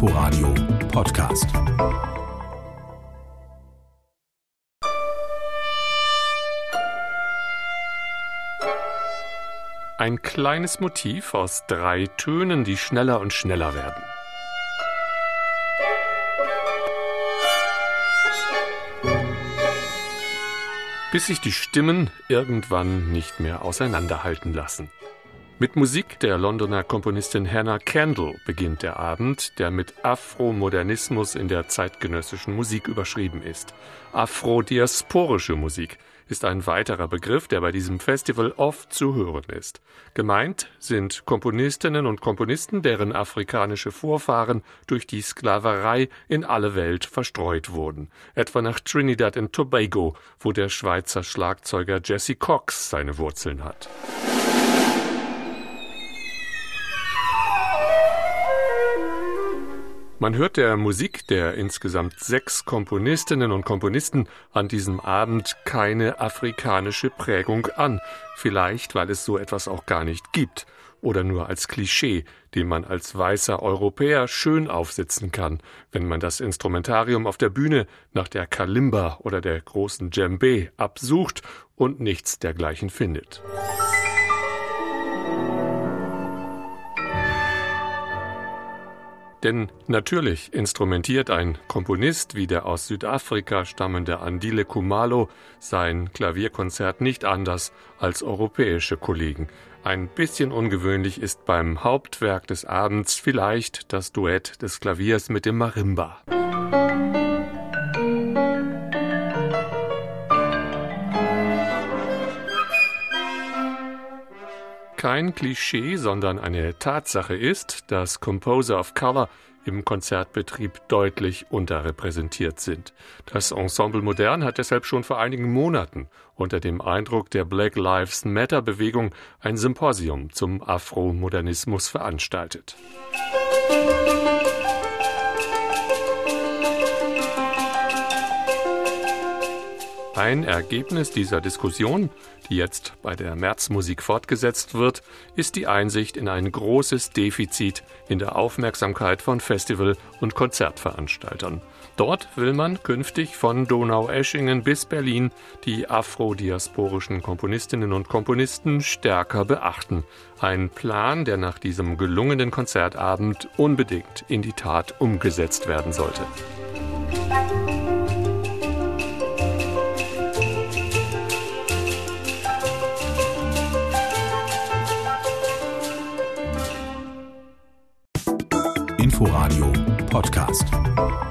Inforadio Podcast. Ein kleines Motiv aus drei Tönen, die schneller und schneller werden. Bis sich die Stimmen irgendwann nicht mehr auseinanderhalten lassen. Mit Musik der Londoner Komponistin Hannah Kendall beginnt der Abend, der mit Afromodernismus in der zeitgenössischen Musik überschrieben ist. Afrodiasporische Musik ist ein weiterer Begriff, der bei diesem Festival oft zu hören ist. Gemeint sind Komponistinnen und Komponisten, deren afrikanische Vorfahren durch die Sklaverei in alle Welt verstreut wurden. Etwa nach Trinidad und Tobago, wo der Schweizer Schlagzeuger Jesse Cox seine Wurzeln hat. Man hört der Musik der insgesamt sechs Komponistinnen und Komponisten an diesem Abend keine afrikanische Prägung an, vielleicht weil es so etwas auch gar nicht gibt oder nur als Klischee, den man als weißer Europäer schön aufsitzen kann, wenn man das Instrumentarium auf der Bühne nach der Kalimba oder der großen Djembe absucht und nichts dergleichen findet. Denn natürlich instrumentiert ein Komponist wie der aus Südafrika stammende Andile Kumalo sein Klavierkonzert nicht anders als europäische Kollegen. Ein bisschen ungewöhnlich ist beim Hauptwerk des Abends vielleicht das Duett des Klaviers mit dem Marimba. Kein Klischee, sondern eine Tatsache ist, dass Composer of Color im Konzertbetrieb deutlich unterrepräsentiert sind. Das Ensemble Modern hat deshalb schon vor einigen Monaten unter dem Eindruck der Black Lives Matter Bewegung ein Symposium zum Afromodernismus veranstaltet. Ein Ergebnis dieser Diskussion, die jetzt bei der Märzmusik fortgesetzt wird, ist die Einsicht in ein großes Defizit in der Aufmerksamkeit von Festival- und Konzertveranstaltern. Dort will man künftig von Donaueschingen bis Berlin die afrodiasporischen Komponistinnen und Komponisten stärker beachten. Ein Plan, der nach diesem gelungenen Konzertabend unbedingt in die Tat umgesetzt werden sollte. Inforadio Podcast.